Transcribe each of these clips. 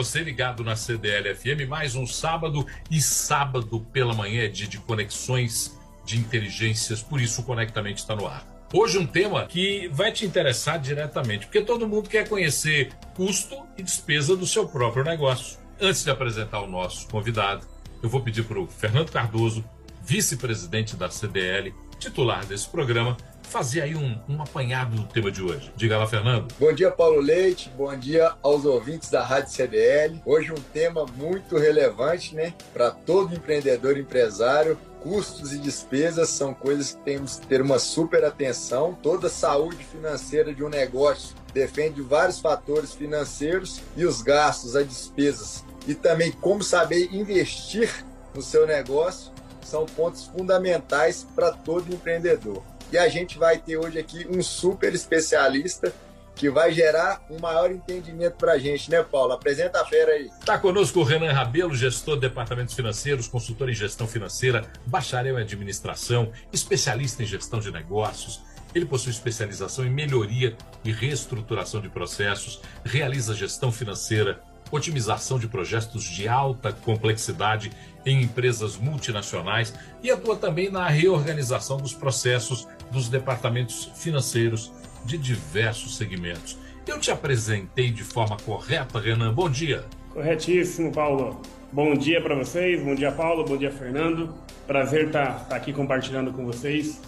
Você ligado na CDL FM, mais um sábado e sábado pela manhã é dia de conexões de inteligências, por isso o Conectamente está no ar. Hoje um tema que vai te interessar diretamente, porque todo mundo quer conhecer custo e despesa do seu próprio negócio. Antes de apresentar o nosso convidado, eu vou pedir para o Fernando Cardoso, vice-presidente da CDL, titular desse programa, fazer aí um, um apanhado do tema de hoje. Diga lá, Fernando. Bom dia, Paulo Leite. Bom dia aos ouvintes da Rádio CDL. Hoje um tema muito relevante, né, para todo empreendedor empresário. Custos e despesas são coisas que temos que ter uma super atenção. Toda a saúde financeira de um negócio depende de vários fatores financeiros e os gastos, as despesas e também como saber investir no seu negócio são pontos fundamentais para todo empreendedor. E a gente vai ter hoje aqui um super especialista que vai gerar um maior entendimento para a gente, né, Paulo? Apresenta a fera aí. Está conosco o Renan Rabelo, gestor de departamentos financeiros, consultor em gestão financeira, bacharel em administração, especialista em gestão de negócios. Ele possui especialização em melhoria e reestruturação de processos, realiza gestão financeira, otimização de projetos de alta complexidade em empresas multinacionais e atua também na reorganização dos processos dos departamentos financeiros de diversos segmentos. Eu te apresentei de forma correta, Renan. Bom dia. Corretíssimo, Paulo. Bom dia para vocês, bom dia, Paulo, bom dia, Fernando. Prazer estar tá, tá aqui compartilhando com vocês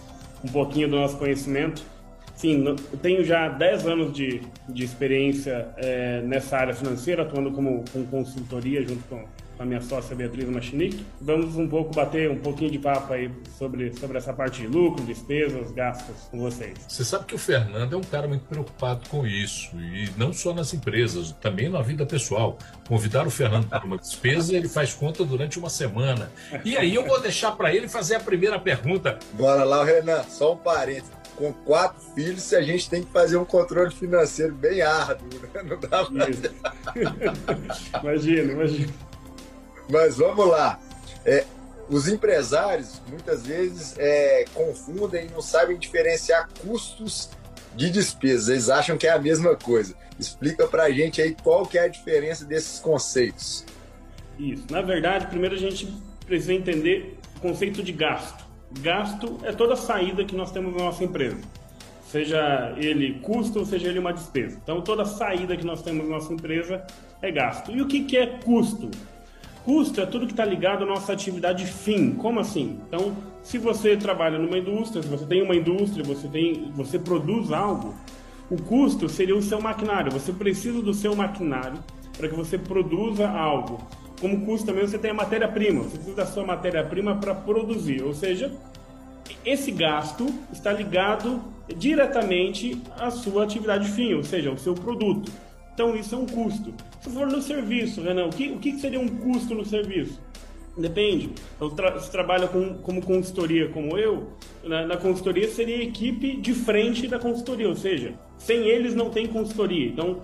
um pouquinho do nosso conhecimento. Sim, eu tenho já 10 anos de, de experiência é, nessa área financeira, atuando como com consultoria junto com a minha sócia Beatriz Machinic. Vamos um pouco bater um pouquinho de papo aí sobre, sobre essa parte de lucro, despesas, gastos com vocês. Você sabe que o Fernando é um cara muito preocupado com isso, e não só nas empresas, também na vida pessoal. Convidar o Fernando para uma despesa, ele faz conta durante uma semana. E aí eu vou deixar para ele fazer a primeira pergunta. Bora lá, Renan, só um parênteses com quatro filhos, a gente tem que fazer um controle financeiro bem árduo, né? Não dá pra... imagina, imagina. Mas vamos lá. É, os empresários muitas vezes é, confundem e não sabem diferenciar custos de despesas. Eles acham que é a mesma coisa. Explica para a gente aí qual que é a diferença desses conceitos. Isso. Na verdade, primeiro a gente precisa entender o conceito de gasto. Gasto é toda saída que nós temos na nossa empresa. Seja ele custo ou seja ele uma despesa. Então, toda saída que nós temos na nossa empresa é gasto. E o que, que é custo? Custo é tudo que está ligado à nossa atividade fim. Como assim? Então, se você trabalha numa indústria, se você tem uma indústria, você, tem, você produz algo, o custo seria o seu maquinário. Você precisa do seu maquinário para que você produza algo. Como custo também você tem a matéria-prima. Você precisa da sua matéria-prima para produzir. Ou seja, esse gasto está ligado diretamente à sua atividade fim, ou seja, ao seu produto. Então isso é um custo. Se for no serviço, Renan, o que, o que seria um custo no serviço? Depende. Então, tra se trabalha com, como consultoria como eu, na, na, consultoria seria equipe de frente da consultoria, ou seja, sem eles não tem consultoria. Então,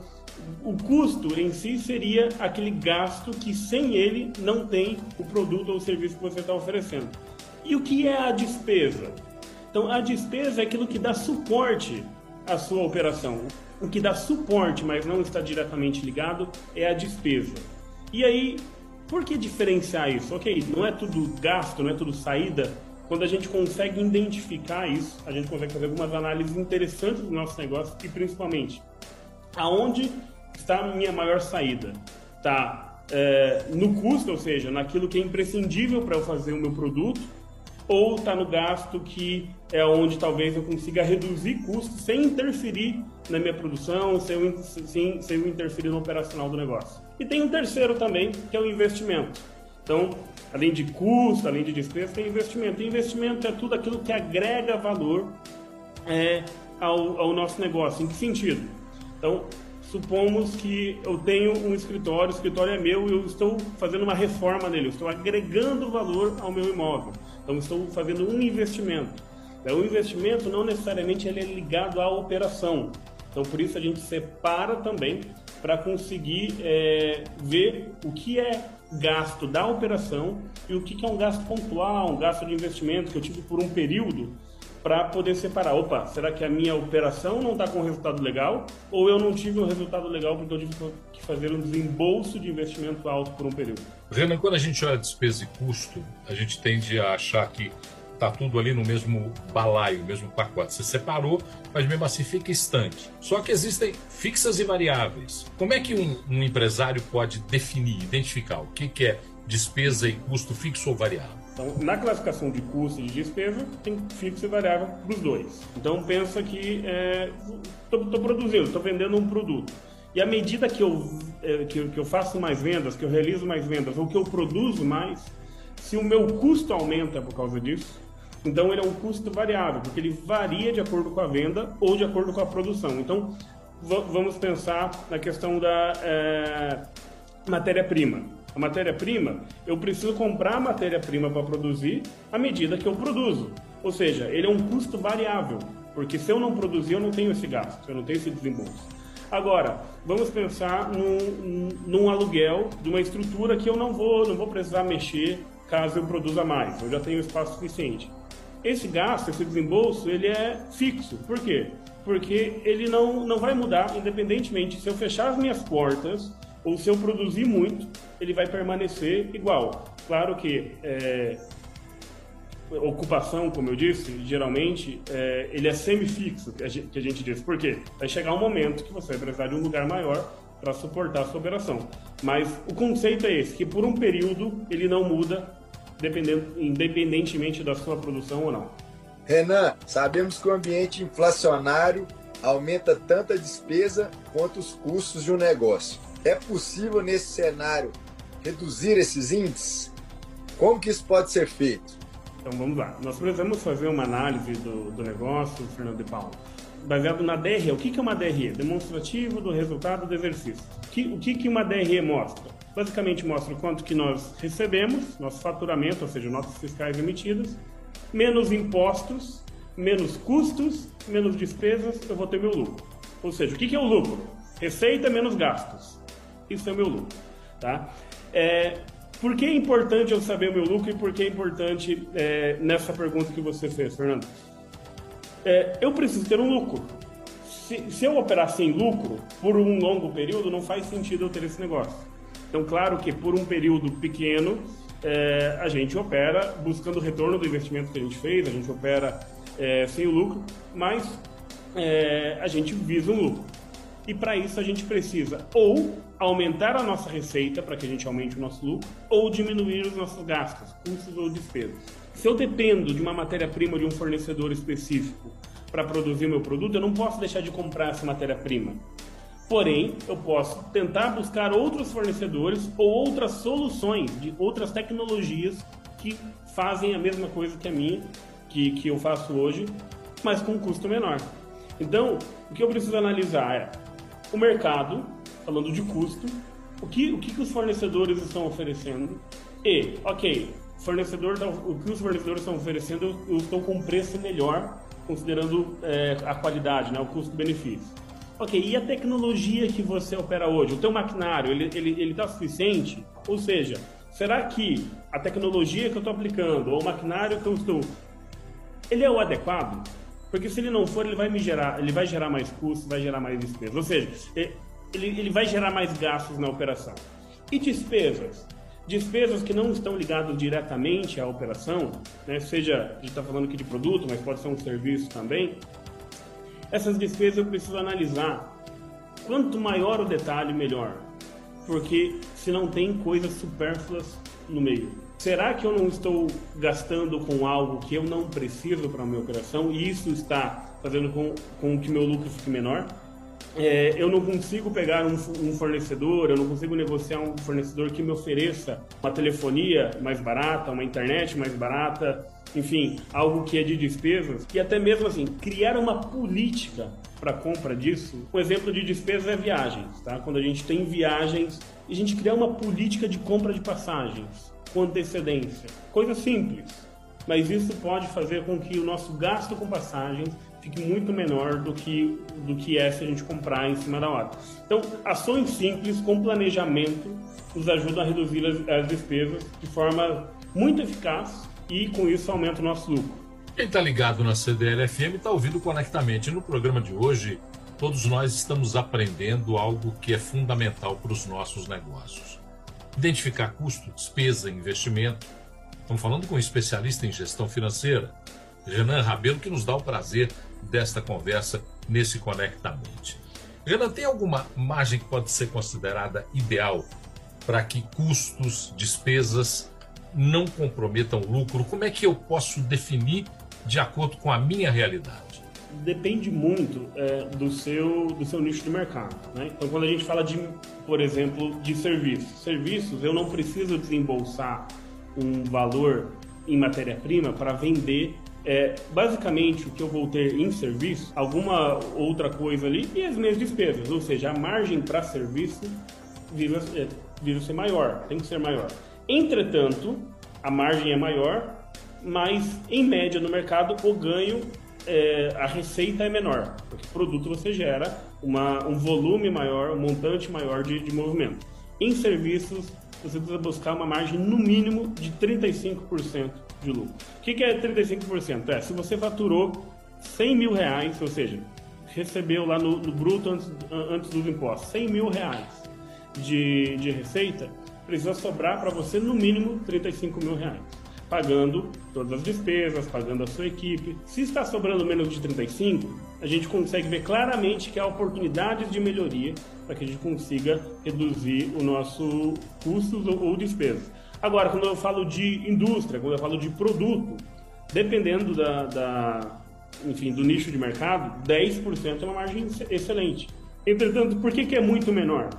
o custo em si seria aquele gasto que sem ele não tem o produto ou o serviço que você está oferecendo. E o que é a despesa? Então, a despesa é aquilo que dá suporte à sua operação. O que dá suporte, mas não está diretamente ligado, é a despesa. E aí, por que diferenciar isso? Ok, não é tudo gasto, não é tudo saída. Quando a gente consegue identificar isso, a gente consegue fazer algumas análises interessantes do nosso negócio e principalmente aonde está a minha maior saída? Está é, no custo, ou seja, naquilo que é imprescindível para eu fazer o meu produto, ou está no gasto que é onde talvez eu consiga reduzir custos sem interferir na minha produção, sem eu, interferir no operacional do negócio. E tem um terceiro também, que é o investimento. Então, além de custo, além de despesa, tem investimento. E investimento é tudo aquilo que agrega valor é, ao, ao nosso negócio. Em que sentido? Então, supomos que eu tenho um escritório, o escritório é meu e eu estou fazendo uma reforma nele, eu estou agregando valor ao meu imóvel. Então, estou fazendo um investimento. É, o investimento não necessariamente ele é ligado à operação. Então, por isso a gente separa também para conseguir é, ver o que é gasto da operação e o que é um gasto pontual, um gasto de investimento que eu tive por um período para poder separar. Opa, será que a minha operação não está com resultado legal? Ou eu não tive um resultado legal porque eu tive que fazer um desembolso de investimento alto por um período? Renan, quando a gente olha despesa e custo, a gente tende a achar que está tudo ali no mesmo balaio, no mesmo pacote. Você separou, mas mesmo assim fica estanque. Só que existem fixas e variáveis. Como é que um, um empresário pode definir, identificar o que, que é despesa e custo fixo ou variável? Então, na classificação de custo e de despesa, tem fixo e variável para os dois. Então, pensa que estou é, produzindo, estou vendendo um produto. E à medida que eu, é, que, que eu faço mais vendas, que eu realizo mais vendas, ou que eu produzo mais, se o meu custo aumenta por causa disso, então ele é um custo variável, porque ele varia de acordo com a venda ou de acordo com a produção. Então, vamos pensar na questão da é, matéria-prima. A matéria-prima, eu preciso comprar matéria-prima para produzir à medida que eu produzo. Ou seja, ele é um custo variável, porque se eu não produzir, eu não tenho esse gasto, eu não tenho esse desembolso. Agora, vamos pensar num, num aluguel de uma estrutura que eu não vou, não vou precisar mexer caso eu produza mais, eu já tenho espaço suficiente. Esse gasto, esse desembolso, ele é fixo. Por quê? Porque ele não, não vai mudar independentemente se eu fechar as minhas portas ou se eu produzir muito, ele vai permanecer igual. Claro que é, ocupação, como eu disse, geralmente é, ele é semifixo, que que a gente diz. Por quê? Vai chegar um momento que você vai precisar de um lugar maior para suportar a sua operação. Mas o conceito é esse, que por um período ele não muda, independentemente da sua produção ou não. Renan, sabemos que o ambiente inflacionário aumenta tanto a despesa quanto os custos de um negócio. É possível, nesse cenário, reduzir esses índices? Como que isso pode ser feito? Então vamos lá. Nós precisamos fazer uma análise do, do negócio, Fernando de Paulo, baseado na DRE. O que, que é uma DRE? Demonstrativo do resultado do exercício. O que, o que, que uma DRE mostra? Basicamente mostra o quanto que nós recebemos, nosso faturamento, ou seja, notas fiscais emitidas, menos impostos, menos custos, menos despesas, eu vou ter meu lucro. Ou seja, o que, que é o lucro? Receita menos gastos isso é meu lucro. Tá? É, por que é importante eu saber o meu lucro e por que é importante é, nessa pergunta que você fez, Fernando? É, eu preciso ter um lucro. Se, se, eu operar sem lucro por um longo período, não faz sentido eu ter esse negócio. Então, claro que por um período pequeno, é, a gente opera buscando o retorno do investimento que a gente fez, a gente opera é, sem o lucro, mas é, a gente visa um lucro. E para isso a gente precisa ou aumentar a nossa receita para que a gente aumente o nosso lucro, ou diminuir os nossos gastos, custos ou despesas. Se eu dependo de uma matéria-prima de um fornecedor específico para produzir meu produto, eu não posso deixar de comprar essa matéria-prima. Porém, eu posso tentar buscar outros fornecedores ou outras soluções de outras tecnologias que fazem a mesma coisa que a minha, que, que eu faço hoje, mas com um custo menor. Então, o que eu preciso analisar é o mercado, falando de custo, o que, o que, os fornecedores estão oferecendo e, ok, fornecedor, o que os fornecedores estão oferecendo, eu estou com um preço melhor, considerando é, a qualidade, né, o custo-benefício. Ok, e a tecnologia que você opera hoje? O teu maquinário, ele está ele, ele tá suficiente? Ou seja, será que a tecnologia que eu estou aplicando, ou o maquinário que eu estou, ele é o adequado? Porque se ele não for, ele vai me gerar, ele vai gerar mais custos, vai gerar mais despesas. Ou seja, ele, ele vai gerar mais gastos na operação. E despesas? Despesas que não estão ligadas diretamente à operação, né? seja, a gente está falando aqui de produto, mas pode ser um serviço também. Essas despesas eu preciso analisar. Quanto maior o detalhe, melhor. Porque se não tem coisas supérfluas no meio. Será que eu não estou gastando com algo que eu não preciso para a minha operação e isso está fazendo com, com que meu lucro fique menor? É, eu não consigo pegar um, um, fornecedor, eu não consigo negociar um fornecedor que me ofereça uma telefonia mais barata, uma internet mais barata, enfim, algo que é de despesas. E até mesmo assim, criar uma política para compra disso. Um exemplo de despesa é viagens, tá? Quando a gente tem viagens, a gente cria uma política de compra de passagens com antecedência. Coisa simples, mas isso pode fazer com que o nosso gasto com passagens fique muito menor do que, do que é se a gente comprar em cima da hora. Então, ações simples com planejamento nos ajudam a reduzir as, as despesas de forma muito eficaz e com isso aumenta o nosso lucro. Quem está ligado na CDL-FM está ouvindo Conectamente. No programa de hoje, todos nós estamos aprendendo algo que é fundamental para os nossos negócios. Identificar custo, despesa, investimento. Estamos falando com um especialista em gestão financeira, Renan Rabelo, que nos dá o prazer desta conversa nesse Conectamente. Renan, tem alguma margem que pode ser considerada ideal para que custos, despesas não comprometam o lucro? Como é que eu posso definir de acordo com a minha realidade? Depende muito é, do, seu, do seu nicho de mercado. Né? Então, quando a gente fala de, por exemplo, de serviços, serviços, eu não preciso desembolsar um valor em matéria-prima para vender é, basicamente o que eu vou ter em serviço, alguma outra coisa ali e as minhas despesas, ou seja, a margem para serviço visa, é, ser maior, tem que ser maior. Entretanto, a margem é maior mas em média no mercado o ganho, é, a receita é menor, porque produto você gera uma, um volume maior, um montante maior de, de movimento. Em serviços, você precisa buscar uma margem no mínimo de 35% de lucro. O que, que é 35%? É, se você faturou 100 mil reais, ou seja, recebeu lá no, no bruto antes, antes dos impostos 100 mil reais de, de receita, precisa sobrar para você no mínimo 35 mil reais pagando todas as despesas, pagando a sua equipe. Se está sobrando menos de 35, a gente consegue ver claramente que há oportunidades de melhoria para que a gente consiga reduzir o nosso custos ou, ou despesas. Agora, quando eu falo de indústria, quando eu falo de produto, dependendo da, da enfim, do nicho de mercado, 10% é uma margem excelente. Entretanto, por que, que é muito menor?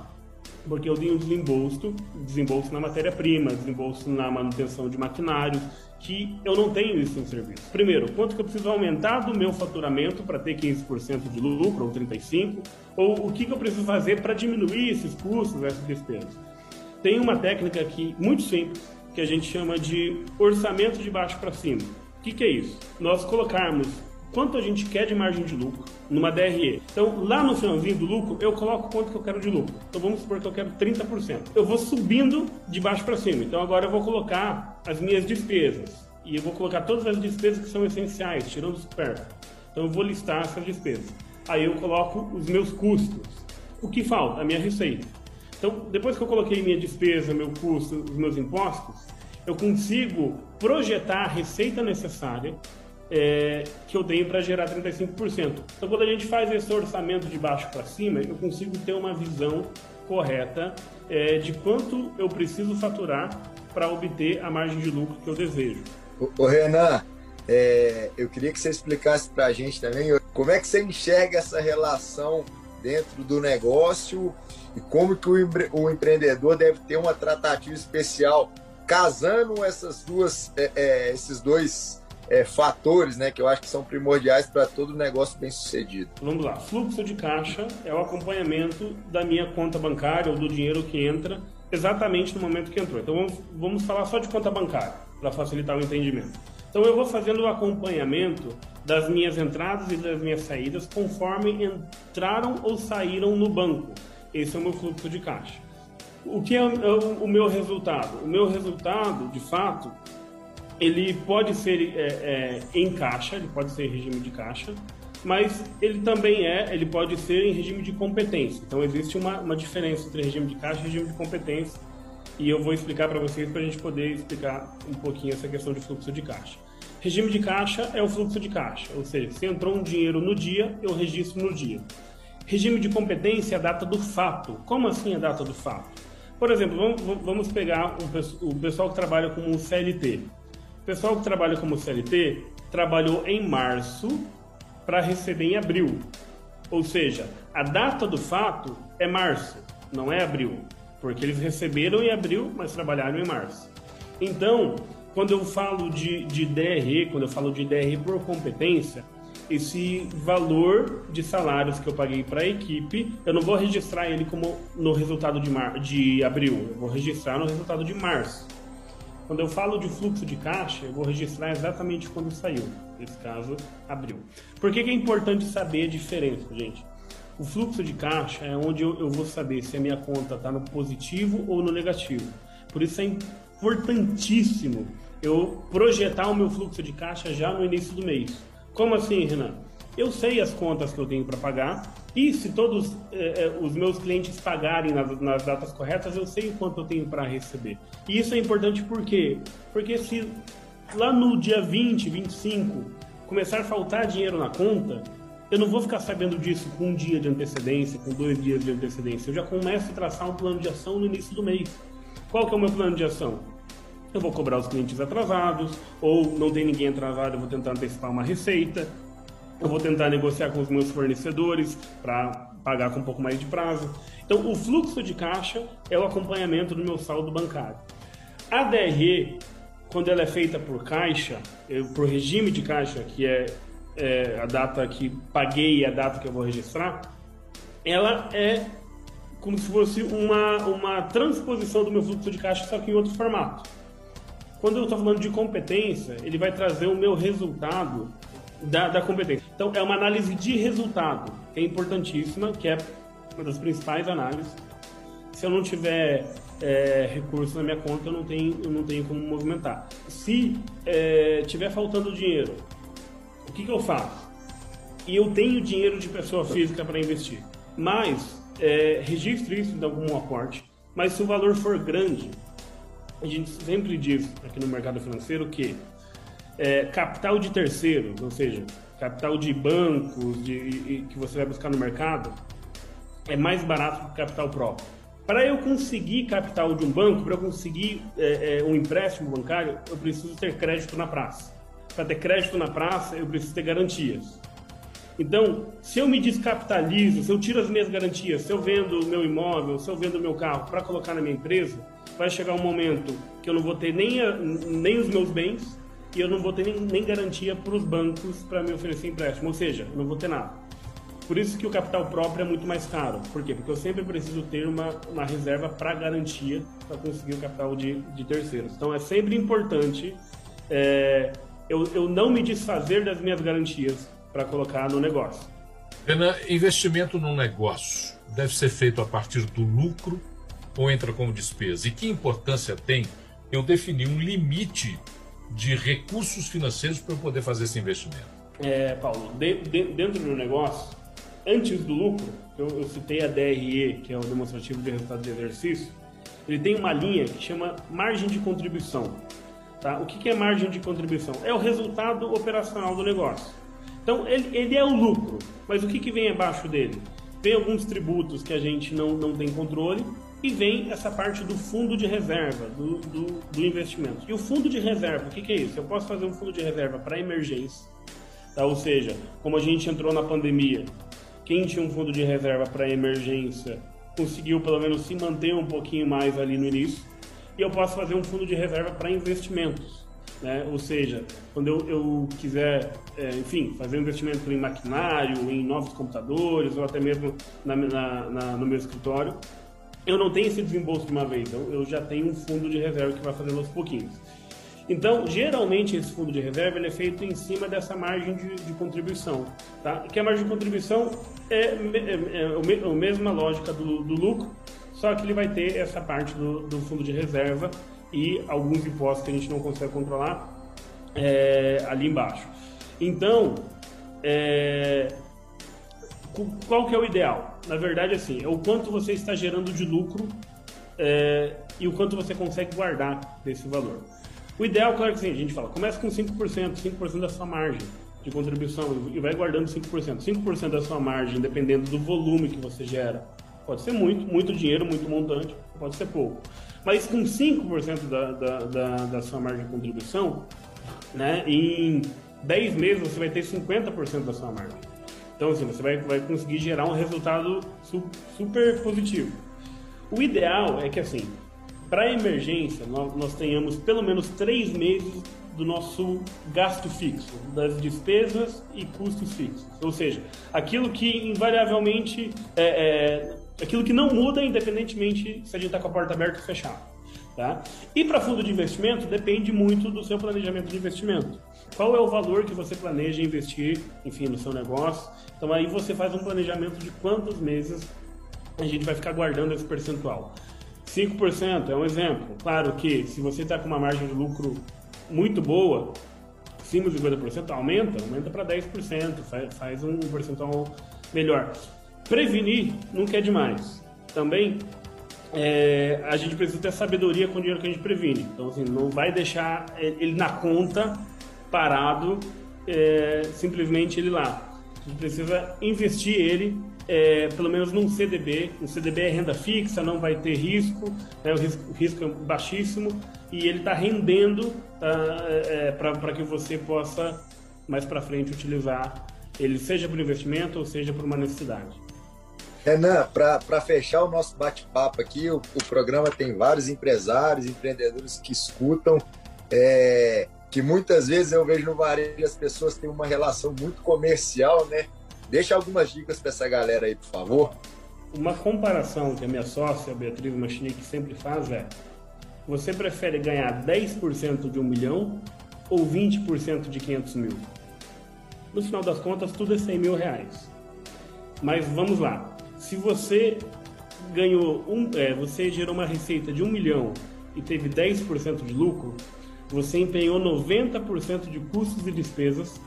porque eu tenho desembolso, desembolso na matéria-prima, desembolso na manutenção de maquinários, que eu não tenho isso em serviço. Primeiro, quanto que eu preciso aumentar do meu faturamento para ter 15% de lucro, ou 35%, ou o que, que eu preciso fazer para diminuir esses custos, essas despesas. Tem uma técnica aqui muito simples, que a gente chama de orçamento de baixo para cima. O que, que é isso? Nós colocarmos quanto a gente quer de margem de lucro numa DRE. Então, lá no finalzinho do lucro, eu coloco quanto que eu quero de lucro. Então, vamos supor que eu quero 30%. Eu vou subindo de baixo para cima. Então, agora eu vou colocar as minhas despesas. E eu vou colocar todas as despesas que são essenciais, tirando os supérfluo. Então, eu vou listar essas despesas. Aí eu coloco os meus custos. O que falta? A minha receita. Então, depois que eu coloquei minha despesa, meu custo, os meus impostos, eu consigo projetar a receita necessária é, que eu tenho para gerar 35%. Então, quando a gente faz esse orçamento de baixo para cima, eu consigo ter uma visão correta é, de quanto eu preciso faturar para obter a margem de lucro que eu desejo. Ô, Renan, é, eu queria que você explicasse para a gente também como é que você enxerga essa relação dentro do negócio e como que o, empre o empreendedor deve ter uma tratativa especial casando essas duas, é, é, esses dois é, fatores né, que eu acho que são primordiais para todo negócio bem sucedido. Vamos lá. Fluxo de caixa é o acompanhamento da minha conta bancária ou do dinheiro que entra exatamente no momento que entrou. Então vamos, vamos falar só de conta bancária para facilitar o entendimento. Então eu vou fazendo o acompanhamento das minhas entradas e das minhas saídas conforme entraram ou saíram no banco. Esse é o meu fluxo de caixa. O que é o, o meu resultado? O meu resultado, de fato, ele pode ser é, é, em caixa, ele pode ser em regime de caixa, mas ele também é, ele pode ser em regime de competência. Então existe uma, uma diferença entre regime de caixa e regime de competência, e eu vou explicar para vocês para a gente poder explicar um pouquinho essa questão de fluxo de caixa. Regime de caixa é o fluxo de caixa, ou seja, se entrou um dinheiro no dia, eu registro no dia. Regime de competência é a data do fato. Como assim a data do fato? Por exemplo, vamos, pegar o pessoal que trabalha com um CLT. O pessoal que trabalha como CLT trabalhou em março para receber em abril. Ou seja, a data do fato é março, não é abril. Porque eles receberam em abril, mas trabalharam em março. Então, quando eu falo de, de DRE, quando eu falo de DRE por competência, esse valor de salários que eu paguei para a equipe, eu não vou registrar ele como no resultado de, mar... de abril, eu vou registrar no resultado de março. Quando eu falo de fluxo de caixa, eu vou registrar exatamente quando saiu. Nesse caso, abril. Por que, que é importante saber a diferença, gente? O fluxo de caixa é onde eu, eu vou saber se a minha conta está no positivo ou no negativo. Por isso é importantíssimo eu projetar o meu fluxo de caixa já no início do mês. Como assim, Renan? Eu sei as contas que eu tenho para pagar e se todos eh, eh, os meus clientes pagarem nas, nas, datas corretas, eu sei o quanto eu tenho para receber. E isso é importante por quê? Porque se lá no dia 20, 25, começar a faltar dinheiro na conta, eu não vou ficar sabendo disso com um dia de antecedência, com dois dias de antecedência. Eu já começo a traçar um plano de ação no início do mês. Qual que é o meu plano de ação? Eu vou cobrar os clientes atrasados, ou não tem ninguém atrasado, eu vou tentar antecipar uma receita. Eu vou tentar negociar com os meus fornecedores para pagar com um pouco mais de prazo. Então, o fluxo de caixa é o acompanhamento do meu saldo bancário. A DRE, quando ela é feita por caixa, por regime de caixa, que é é, a data que paguei e a data que eu vou registrar, ela é como se fosse uma, uma transposição do meu fluxo de caixa, só que em outro formato. Quando eu estou falando de competência, ele vai trazer o meu resultado da, da competência. Então, é uma análise de resultado, que é importantíssima, que é uma das principais análises. Se eu não tiver é, recurso na minha conta, eu não tenho, eu não tenho como movimentar. Se é, tiver faltando dinheiro, o que, que eu faço? E eu tenho dinheiro de pessoa física para investir, mas é, registre isso em algum aporte. Mas se o valor for grande, a gente sempre diz aqui no mercado financeiro que é, capital de terceiros, ou seja, capital de bancos de, que você vai buscar no mercado, é mais barato que capital próprio. Para eu conseguir capital de um banco, para eu conseguir é, é, um empréstimo bancário, eu preciso ter crédito na praça para ter crédito na praça, eu preciso ter garantias. Então, se eu me descapitalizo, se eu tiro as minhas garantias, se eu vendo o meu imóvel, se eu vendo o meu carro para colocar na minha empresa, vai chegar um momento que eu não vou ter nem, a, nem os meus bens e eu não vou ter nem, nem garantia para os bancos para me oferecer empréstimo. Ou seja, não vou ter nada. Por isso que o capital próprio é muito mais caro. Por quê? Porque eu sempre preciso ter uma, uma reserva para garantia para conseguir o capital de, de terceiros. Então, é sempre importante é, eu, eu não me desfazer das minhas garantias para colocar no negócio. Renan, investimento num negócio deve ser feito a partir do lucro ou entra como despesa? E que importância tem eu definir um limite de recursos financeiros para eu poder fazer esse investimento? É, Paulo, de, de, dentro do negócio, antes do lucro, eu, eu, citei a DRE, que é o demonstrativo de resultado de exercício, ele tem uma linha que chama margem de contribuição. Tá? O que é margem de contribuição? É o resultado operacional do negócio. Então, ele, ele é o lucro, mas o que, que vem abaixo dele? Vem alguns tributos que a gente não, não tem controle e vem essa parte do fundo de reserva, do, do, do investimento. E o fundo de reserva, o que, que é isso? Eu posso fazer um fundo de reserva para emergência, tá? ou seja, como a gente entrou na pandemia, quem tinha um fundo de reserva para emergência conseguiu pelo menos se manter um pouquinho mais ali no início e eu posso fazer um fundo de reserva para investimentos. Né? Ou seja, quando eu, eu quiser, é, enfim, fazer um investimento em maquinário, em novos computadores ou até mesmo na, na, na, no meu escritório, eu não tenho esse desembolso de uma vez, eu, eu já tenho um fundo de reserva que vai fazendo aos pouquinhos. Então, geralmente, esse fundo de reserva ele é feito em cima dessa margem de, de contribuição. Tá? Que a margem de contribuição é, é, é, a mesma lógica do, do lucro, só que ele vai ter essa parte do, do fundo de reserva e alguns impostos que a gente não consegue controlar é, ali embaixo. Então, é, qual que é o ideal? Na verdade, assim, é o quanto você está gerando de lucro é, e o quanto você consegue guardar desse valor. O ideal, claro que sim, a gente fala, começa com 5%, 5% da sua margem de contribuição e vai guardando 5%. 5% da sua margem, dependendo do volume que você gera, Pode ser muito, muito dinheiro, muito montante, pode ser pouco. Mas com 5% da, da, da, da sua margem de contribuição, né, em 10 meses você vai ter 50% da sua margem. Então, assim, você vai, vai conseguir gerar um resultado su, super positivo. O ideal é que, assim, para emergência, nós, nós tenhamos pelo menos 3 meses do nosso gasto fixo, das despesas e custos fixos. Ou seja, aquilo que invariavelmente é, é, aquilo que não muda independentemente se a gente está com a porta aberta ou fechada. Tá? E para fundo de investimento, depende muito do seu planejamento de investimento. Qual é o valor que você planeja investir, enfim, no seu negócio? Então aí você faz um planejamento de quantos meses a gente vai ficar guardando esse percentual. 5% é um exemplo. Claro que se você está com uma margem de lucro muito boa, acima de 50%, aumenta, aumenta para 10%, faz, faz um percentual melhor. Prevenir nunca é demais. Também é, a gente precisa ter sabedoria com o dinheiro que a gente previne. Então, assim, não vai deixar ele na conta parado, é, simplesmente ele lá. A gente precisa investir ele, é, pelo menos num CDB. Um CDB é renda fixa, não vai ter risco, né, o, risco risco é baixíssimo e ele está rendendo tá, é, para que você possa mais para frente utilizar ele, seja por investimento ou seja por uma necessidade. Renan, para fechar o nosso bate-papo aqui, o, o, programa tem vários empresários, empreendedores que escutam, é, que muitas vezes eu vejo no varejo as pessoas têm uma relação muito comercial, né? Deixa algumas dicas para essa galera aí, por favor. Uma comparação que a minha sócia, a Beatriz Machinique, sempre faz é: você prefere ganhar 10% de um milhão ou 20% de 500 mil? No final das contas, tudo é 100 mil reais. Mas vamos lá se você ganhou um, é, você gerou uma receita de um milhão e teve 10% de lucro, você empenhou 90% de custos e despesas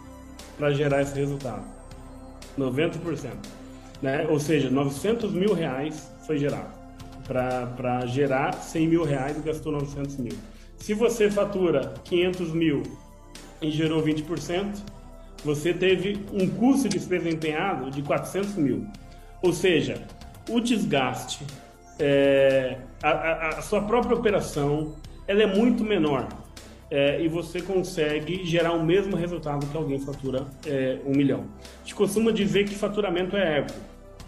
para gerar esse resultado. 90%. Né? Ou seja, 900 mil reais foi gerado. Para gerar 100 mil reais gastou 900 mil. Se você fatura 500 mil e gerou 20%, você teve um custo de despesa empenhado de 400 mil. Ou seja, o desgaste, é, a, a, a, sua própria operação, ela é muito menor. É, e você consegue gerar o mesmo resultado que alguém fatura é, um milhão. A gente costuma dizer que faturamento é ego.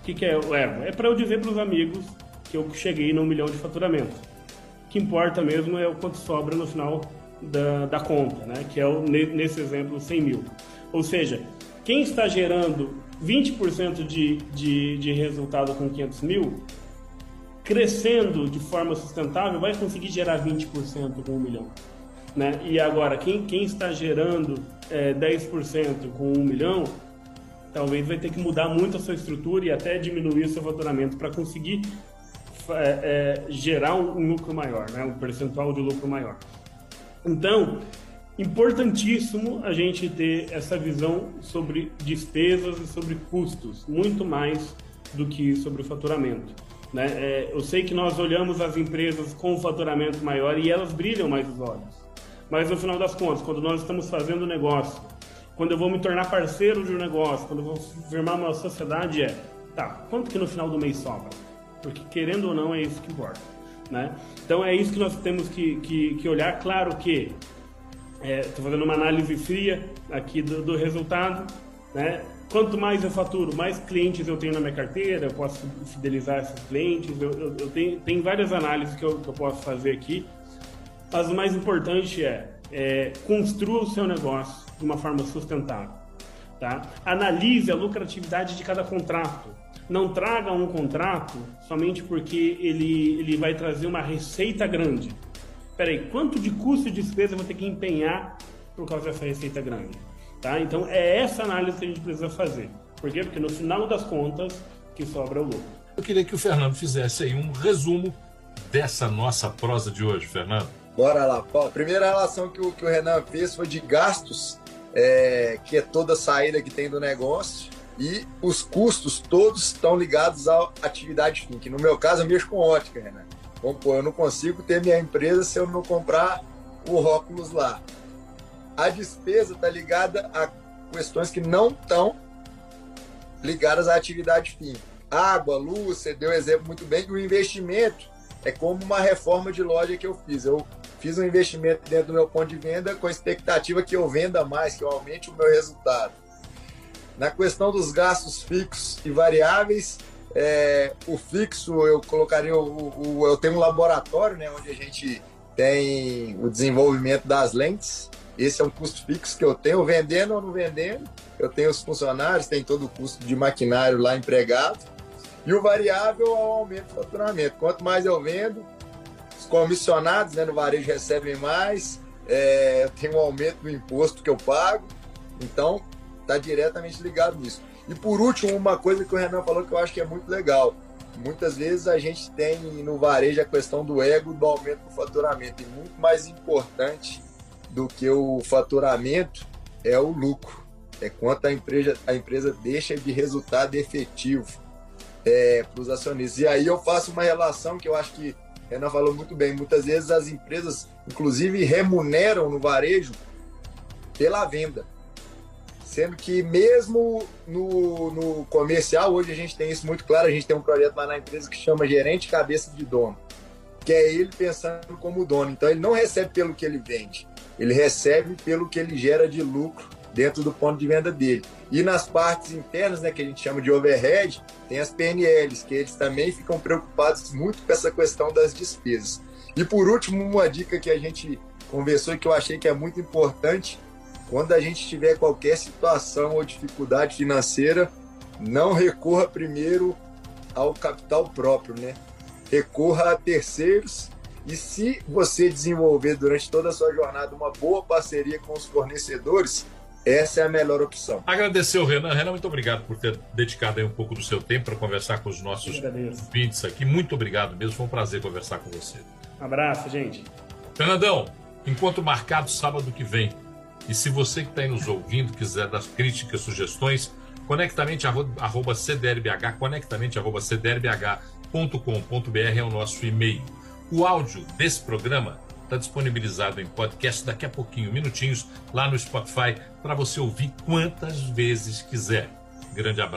O que, que é o ego? É para eu dizer para os amigos que eu cheguei no milhão de faturamento. O que importa mesmo é o quanto sobra no final da, da conta, né? que é o, nesse exemplo 100 mil. Ou seja, quem está gerando 20% de, de, de resultado com 500 mil, crescendo de forma sustentável, vai conseguir gerar 20% com 1 milhão. Né? E agora, quem, quem está gerando é, 10% com 1 milhão, talvez vai ter que mudar muito a sua estrutura e até diminuir o seu faturamento para conseguir é, é, gerar um, um, lucro maior, né? um percentual de lucro maior. Então, importantíssimo a gente ter essa visão sobre despesas e sobre custos, muito mais do que sobre o faturamento. Né? É, eu sei que nós olhamos as empresas com um faturamento maior e elas brilham mais os olhos. Mas no final das contas, quando nós estamos fazendo negócio, quando eu vou me tornar parceiro de um negócio, quando eu vou firmar uma sociedade, é tá, quanto que no final do mês sobra? Porque querendo ou não é isso que importa. Né? Então é isso que nós temos que, que, que olhar. Claro que Estou é, fazendo uma análise fria aqui do, do, resultado. Né? Quanto mais eu faturo, mais clientes eu tenho na minha carteira, eu posso fidelizar esses clientes. Eu, eu, eu tenho, tem várias análises que eu, que eu, posso fazer aqui. Mas o mais importante é, é construa o seu negócio de uma forma sustentável. Tá? Analise a lucratividade de cada contrato. Não traga um contrato somente porque ele, ele vai trazer uma receita grande peraí, quanto de custo e despesa eu vou ter que empenhar por causa dessa receita grande? Tá? Então é essa análise que a gente precisa fazer. Por quê? Porque no final das contas, que sobra é o lucro. Eu queria que o Fernando fizesse aí um resumo dessa nossa prosa de hoje, Fernando. Bora lá, Paulo. A primeira relação que o, que o Renan fez foi de gastos, é, que é toda a saída que tem do negócio, e os custos todos estão ligados à atividade fim, que no meu caso eu mexo com ótica, Renan. Vamos pôr, eu não consigo ter minha empresa se eu não comprar o óculos lá. A despesa está ligada a questões que não estão ligadas à atividade fim. Água, luz, você deu um exemplo muito bem. O investimento é como uma reforma de loja que eu fiz. Eu fiz um investimento dentro do meu ponto de venda com a expectativa que eu venda mais, que eu aumente o meu resultado. Na questão dos gastos fixos e variáveis, é, o fixo, eu colocaria o, o, Eu tenho um laboratório, né, onde a gente tem o desenvolvimento das lentes. Esse é um custo fixo que eu tenho, vendendo ou não vendendo. Eu tenho os funcionários, tem todo o custo de maquinário lá empregado. E o variável é o aumento do faturamento. Quanto mais eu vendo, os comissionados né, no varejo recebem mais, é, eu tenho um aumento do imposto que eu pago. Então, está diretamente ligado nisso. E por último, uma coisa que o Renan falou que eu acho que é muito legal. muitas vezes a gente tem no varejo a questão do ego do aumento do faturamento. E muito mais importante do que o faturamento é o lucro. É quanto a empresa, a empresa deixa de resultado efetivo é, para os acionistas. E aí eu faço uma relação que eu acho que Renan falou muito bem. Muitas vezes as empresas, inclusive, remuneram no varejo pela venda. Sendo que mesmo no, no comercial, hoje a gente tem isso muito claro, a gente tem um projeto lá na empresa que chama Gerente Cabeça de Dono, que é ele pensando como dono. Então ele não recebe pelo que ele vende, ele recebe pelo que ele gera de lucro dentro do ponto de venda dele. E nas partes internas, né, que a gente chama de overhead, tem as PNLs, que eles também ficam preocupados muito com essa questão das despesas. E por último, uma dica que a gente conversou e que eu achei que é muito importante, quando a gente tiver qualquer situação ou dificuldade financeira, não recorra primeiro ao capital próprio, né? Recorra a terceiros e se você desenvolver durante toda a sua jornada uma boa parceria com os fornecedores, essa é a melhor opção. Agradecer o Renan. Renan, muito obrigado por ter dedicado um pouco do seu tempo para conversar com os nossos ouvintes aqui. Muito obrigado mesmo, foi um prazer conversar com você. Um abraço, gente. Fernandão, encontro marcado sábado que vem. E se você que está aí nos ouvindo quiser dar críticas, sugestões, conectamente arroba cdrbh, conectamente arroba é o nosso e-mail. O áudio desse programa está disponibilizado em podcast daqui a pouquinho, minutinhos, lá no Spotify, para você ouvir quantas vezes quiser. Grande abraço.